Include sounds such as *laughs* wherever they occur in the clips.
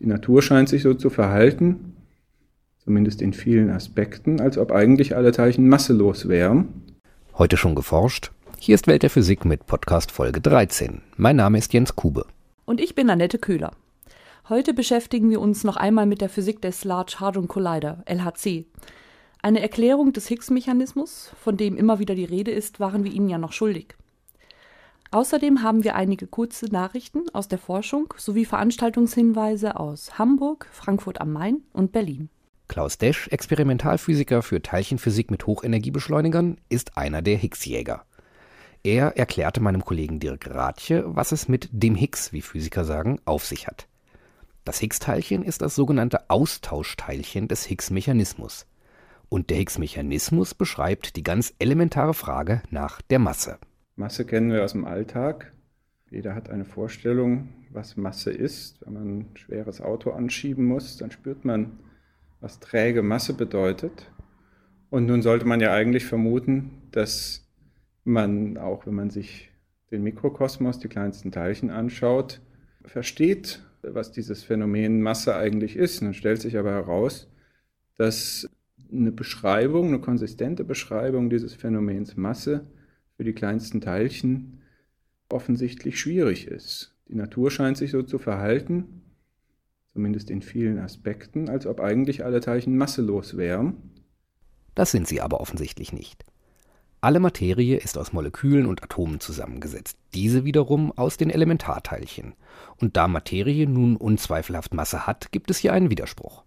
Die Natur scheint sich so zu verhalten, zumindest in vielen Aspekten, als ob eigentlich alle Teilchen masselos wären. Heute schon geforscht? Hier ist Welt der Physik mit Podcast Folge 13. Mein Name ist Jens Kube. Und ich bin Annette Köhler. Heute beschäftigen wir uns noch einmal mit der Physik des Large Hadron Collider, LHC. Eine Erklärung des Higgs-Mechanismus, von dem immer wieder die Rede ist, waren wir Ihnen ja noch schuldig. Außerdem haben wir einige kurze Nachrichten aus der Forschung sowie Veranstaltungshinweise aus Hamburg, Frankfurt am Main und Berlin. Klaus Desch, Experimentalphysiker für Teilchenphysik mit Hochenergiebeschleunigern, ist einer der Higgs-Jäger. Er erklärte meinem Kollegen Dirk Rathje, was es mit dem Higgs, wie Physiker sagen, auf sich hat. Das Higgs-Teilchen ist das sogenannte Austauschteilchen des Higgs-Mechanismus. Und der Higgs-Mechanismus beschreibt die ganz elementare Frage nach der Masse. Masse kennen wir aus dem Alltag. Jeder hat eine Vorstellung, was Masse ist. Wenn man ein schweres Auto anschieben muss, dann spürt man, was träge Masse bedeutet. Und nun sollte man ja eigentlich vermuten, dass man, auch wenn man sich den Mikrokosmos, die kleinsten Teilchen anschaut, versteht, was dieses Phänomen Masse eigentlich ist. Nun stellt sich aber heraus, dass eine Beschreibung, eine konsistente Beschreibung dieses Phänomens Masse für die kleinsten Teilchen offensichtlich schwierig ist. Die Natur scheint sich so zu verhalten, zumindest in vielen Aspekten, als ob eigentlich alle Teilchen masselos wären. Das sind sie aber offensichtlich nicht. Alle Materie ist aus Molekülen und Atomen zusammengesetzt, diese wiederum aus den Elementarteilchen. Und da Materie nun unzweifelhaft Masse hat, gibt es hier einen Widerspruch.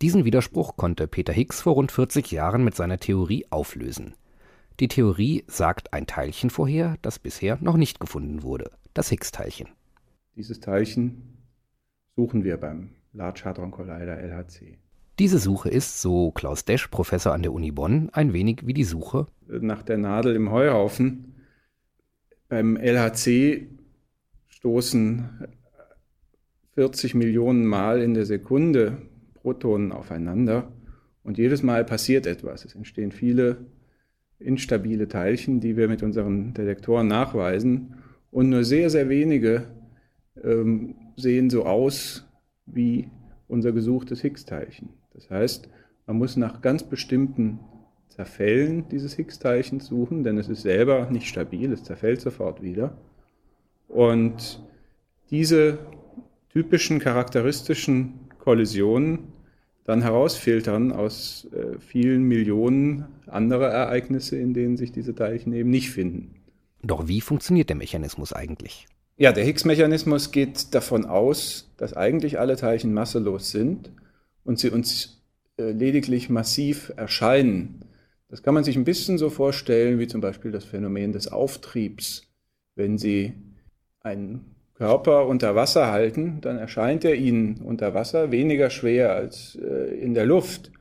Diesen Widerspruch konnte Peter Higgs vor rund 40 Jahren mit seiner Theorie auflösen. Die Theorie sagt ein Teilchen vorher, das bisher noch nicht gefunden wurde, das Higgs-Teilchen. Dieses Teilchen suchen wir beim Large Hadron Collider LHC. Diese Suche ist, so Klaus Desch, Professor an der Uni Bonn, ein wenig wie die Suche nach der Nadel im Heuhaufen. Beim LHC stoßen 40 Millionen Mal in der Sekunde Protonen aufeinander und jedes Mal passiert etwas. Es entstehen viele instabile Teilchen, die wir mit unseren Detektoren nachweisen. Und nur sehr, sehr wenige ähm, sehen so aus wie unser gesuchtes Higgs-Teilchen. Das heißt, man muss nach ganz bestimmten Zerfällen dieses Higgs-Teilchens suchen, denn es ist selber nicht stabil, es zerfällt sofort wieder. Und diese typischen charakteristischen Kollisionen dann herausfiltern aus äh, vielen Millionen anderer Ereignisse, in denen sich diese Teilchen eben nicht finden. Doch wie funktioniert der Mechanismus eigentlich? Ja, der Higgs-Mechanismus geht davon aus, dass eigentlich alle Teilchen masselos sind und sie uns äh, lediglich massiv erscheinen. Das kann man sich ein bisschen so vorstellen wie zum Beispiel das Phänomen des Auftriebs. Wenn Sie einen Körper unter Wasser halten, dann erscheint er Ihnen unter Wasser weniger schwer als äh, in der Luft.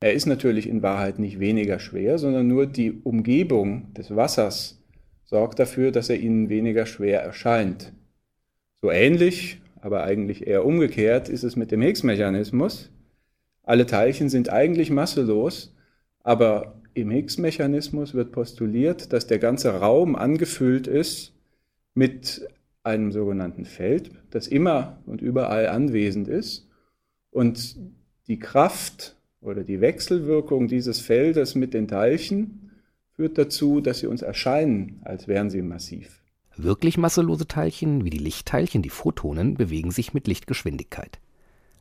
Er ist natürlich in Wahrheit nicht weniger schwer, sondern nur die Umgebung des Wassers sorgt dafür, dass er Ihnen weniger schwer erscheint. So ähnlich, aber eigentlich eher umgekehrt, ist es mit dem Higgs-Mechanismus. Alle Teilchen sind eigentlich masselos, aber im Higgs-Mechanismus wird postuliert, dass der ganze Raum angefüllt ist mit einem sogenannten Feld, das immer und überall anwesend ist. Und die Kraft oder die Wechselwirkung dieses Feldes mit den Teilchen führt dazu, dass sie uns erscheinen, als wären sie massiv. Wirklich masselose Teilchen wie die Lichtteilchen, die Photonen, bewegen sich mit Lichtgeschwindigkeit.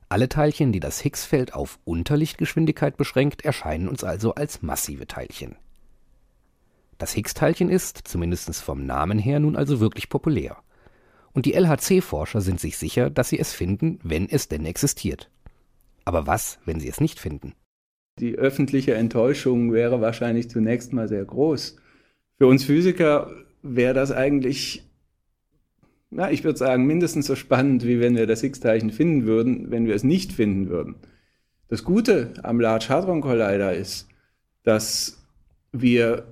Alle Teilchen, die das Higgs-Feld auf Unterlichtgeschwindigkeit beschränkt, erscheinen uns also als massive Teilchen. Das Higgs-Teilchen ist, zumindest vom Namen her, nun also wirklich populär. Und die LHC-Forscher sind sich sicher, dass sie es finden, wenn es denn existiert. Aber was, wenn sie es nicht finden? Die öffentliche Enttäuschung wäre wahrscheinlich zunächst mal sehr groß. Für uns Physiker wäre das eigentlich na, ich würde sagen, mindestens so spannend, wie wenn wir das Higgs-Teilchen finden würden, wenn wir es nicht finden würden. Das Gute am Large Hadron Collider ist, dass wir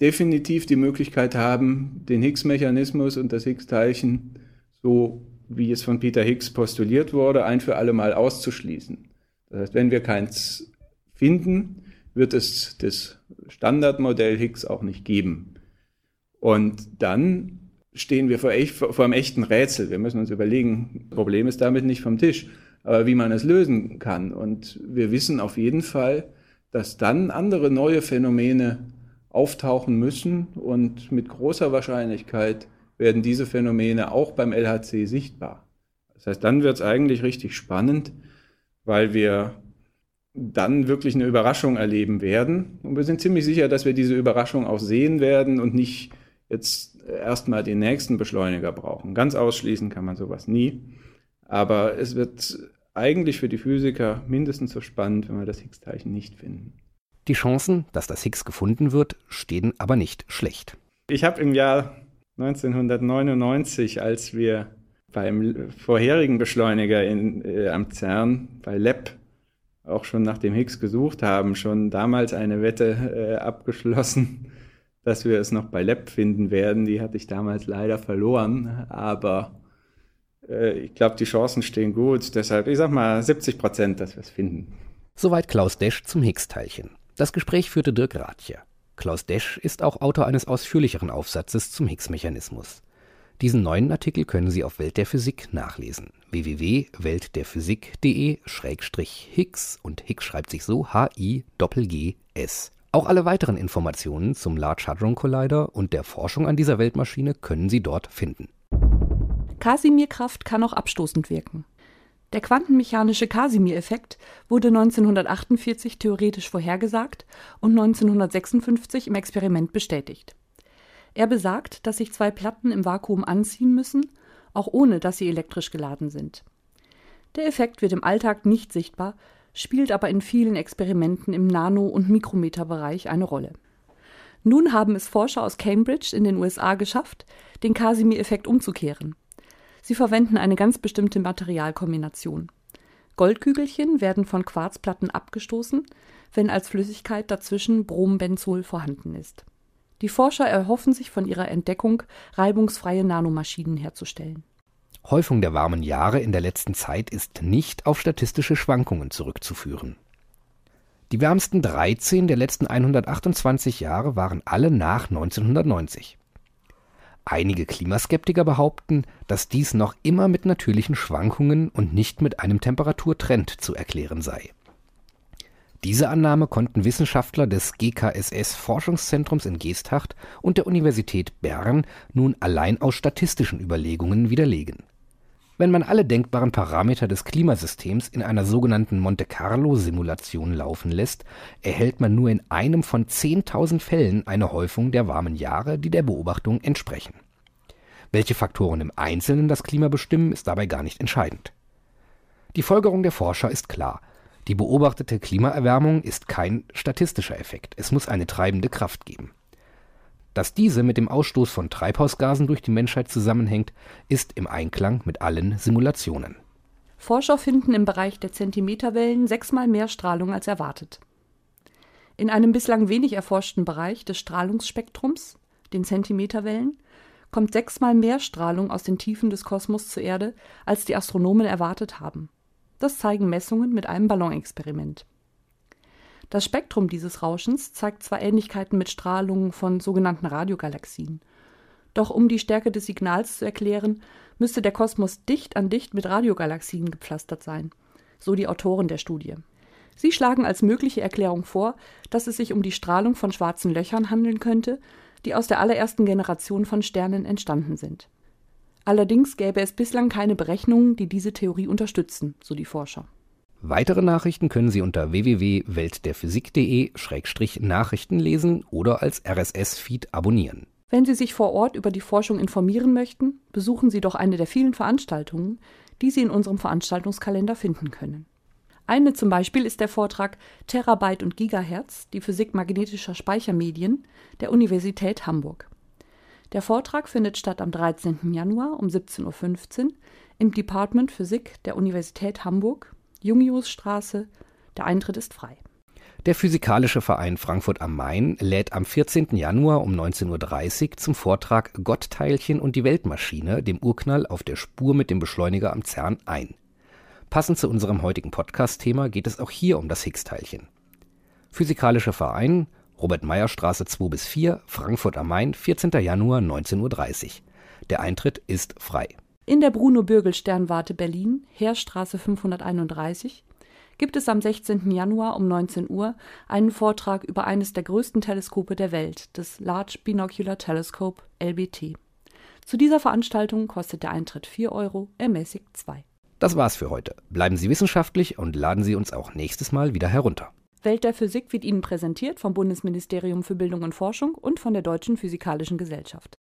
definitiv die Möglichkeit haben, den Higgs-Mechanismus und das Higgs-Teilchen, so wie es von Peter Higgs postuliert wurde, ein für alle Mal auszuschließen. Das heißt, wenn wir keins finden, wird es das Standardmodell Higgs auch nicht geben. Und dann stehen wir vor, echt, vor einem echten Rätsel. Wir müssen uns überlegen, das Problem ist damit nicht vom Tisch, aber wie man es lösen kann. Und wir wissen auf jeden Fall, dass dann andere neue Phänomene auftauchen müssen und mit großer Wahrscheinlichkeit werden diese Phänomene auch beim LHC sichtbar. Das heißt, dann wird es eigentlich richtig spannend, weil wir dann wirklich eine Überraschung erleben werden. Und wir sind ziemlich sicher, dass wir diese Überraschung auch sehen werden und nicht jetzt erstmal den nächsten Beschleuniger brauchen. Ganz ausschließen kann man sowas nie. Aber es wird eigentlich für die Physiker mindestens so spannend, wenn wir das Higgs-Teilchen nicht finden. Die Chancen, dass das Higgs gefunden wird, stehen aber nicht schlecht. Ich habe im Jahr 1999, als wir beim vorherigen Beschleuniger in, äh, am CERN, bei LEP, auch schon nach dem Higgs gesucht haben, schon damals eine Wette äh, abgeschlossen, *laughs* dass wir es noch bei LEP finden werden. Die hatte ich damals leider verloren, aber äh, ich glaube, die Chancen stehen gut. Deshalb, ich sag mal 70 Prozent, dass wir es finden. Soweit Klaus Desch zum Higgs-Teilchen. Das Gespräch führte Dirk Rathje. Klaus Desch ist auch Autor eines ausführlicheren Aufsatzes zum Higgs-Mechanismus. Diesen neuen Artikel können Sie auf Welt der Physik nachlesen. www.weltderphysik.de-higgs und Higgs schreibt sich so H-I-G-G-S. Auch alle weiteren Informationen zum Large Hadron Collider und der Forschung an dieser Weltmaschine können Sie dort finden. Casimir-Kraft kann auch abstoßend wirken. Der quantenmechanische Casimir-Effekt wurde 1948 theoretisch vorhergesagt und 1956 im Experiment bestätigt. Er besagt, dass sich zwei Platten im Vakuum anziehen müssen, auch ohne dass sie elektrisch geladen sind. Der Effekt wird im Alltag nicht sichtbar, spielt aber in vielen Experimenten im Nano- und Mikrometerbereich eine Rolle. Nun haben es Forscher aus Cambridge in den USA geschafft, den Casimir-Effekt umzukehren. Sie verwenden eine ganz bestimmte Materialkombination. Goldkügelchen werden von Quarzplatten abgestoßen, wenn als Flüssigkeit dazwischen Brombenzol vorhanden ist. Die Forscher erhoffen sich von ihrer Entdeckung, reibungsfreie Nanomaschinen herzustellen. Häufung der warmen Jahre in der letzten Zeit ist nicht auf statistische Schwankungen zurückzuführen. Die wärmsten 13 der letzten 128 Jahre waren alle nach 1990. Einige Klimaskeptiker behaupten, dass dies noch immer mit natürlichen Schwankungen und nicht mit einem Temperaturtrend zu erklären sei diese Annahme konnten Wissenschaftler des GKSS-Forschungszentrums in Geesthacht und der Universität Bern nun allein aus statistischen Überlegungen widerlegen. Wenn man alle denkbaren Parameter des Klimasystems in einer sogenannten Monte-Carlo-Simulation laufen lässt, erhält man nur in einem von 10.000 Fällen eine Häufung der warmen Jahre, die der Beobachtung entsprechen. Welche Faktoren im Einzelnen das Klima bestimmen, ist dabei gar nicht entscheidend. Die Folgerung der Forscher ist klar die beobachtete Klimaerwärmung ist kein statistischer Effekt, es muss eine treibende Kraft geben. Dass diese mit dem Ausstoß von Treibhausgasen durch die Menschheit zusammenhängt, ist im Einklang mit allen Simulationen. Forscher finden im Bereich der Zentimeterwellen sechsmal mehr Strahlung als erwartet. In einem bislang wenig erforschten Bereich des Strahlungsspektrums, den Zentimeterwellen, kommt sechsmal mehr Strahlung aus den Tiefen des Kosmos zur Erde, als die Astronomen erwartet haben. Das zeigen Messungen mit einem Ballonexperiment. Das Spektrum dieses Rauschens zeigt zwar Ähnlichkeiten mit Strahlungen von sogenannten Radiogalaxien. Doch um die Stärke des Signals zu erklären, müsste der Kosmos dicht an dicht mit Radiogalaxien gepflastert sein, so die Autoren der Studie. Sie schlagen als mögliche Erklärung vor, dass es sich um die Strahlung von schwarzen Löchern handeln könnte, die aus der allerersten Generation von Sternen entstanden sind. Allerdings gäbe es bislang keine Berechnungen, die diese Theorie unterstützen, so die Forscher. Weitere Nachrichten können Sie unter www.weltderphysik.de-nachrichten lesen oder als RSS-Feed abonnieren. Wenn Sie sich vor Ort über die Forschung informieren möchten, besuchen Sie doch eine der vielen Veranstaltungen, die Sie in unserem Veranstaltungskalender finden können. Eine zum Beispiel ist der Vortrag Terabyte und Gigahertz, die Physik magnetischer Speichermedien der Universität Hamburg. Der Vortrag findet statt am 13. Januar um 17.15 Uhr im Department Physik der Universität Hamburg, Jungiusstraße. Der Eintritt ist frei. Der Physikalische Verein Frankfurt am Main lädt am 14. Januar um 19.30 Uhr zum Vortrag Gottteilchen und die Weltmaschine, dem Urknall auf der Spur mit dem Beschleuniger am CERN ein. Passend zu unserem heutigen Podcast-Thema geht es auch hier um das Higgs-Teilchen. Physikalischer Verein Robert Meyer Straße 2 bis 4, Frankfurt am Main, 14. Januar 19.30 Uhr. Der Eintritt ist frei. In der Bruno-Bürgel-Sternwarte Berlin, Heerstraße 531, gibt es am 16. Januar um 19 Uhr einen Vortrag über eines der größten Teleskope der Welt, das Large Binocular Telescope LBT. Zu dieser Veranstaltung kostet der Eintritt 4 Euro, ermäßigt 2. Das war's für heute. Bleiben Sie wissenschaftlich und laden Sie uns auch nächstes Mal wieder herunter. Welt der Physik wird Ihnen präsentiert vom Bundesministerium für Bildung und Forschung und von der Deutschen Physikalischen Gesellschaft.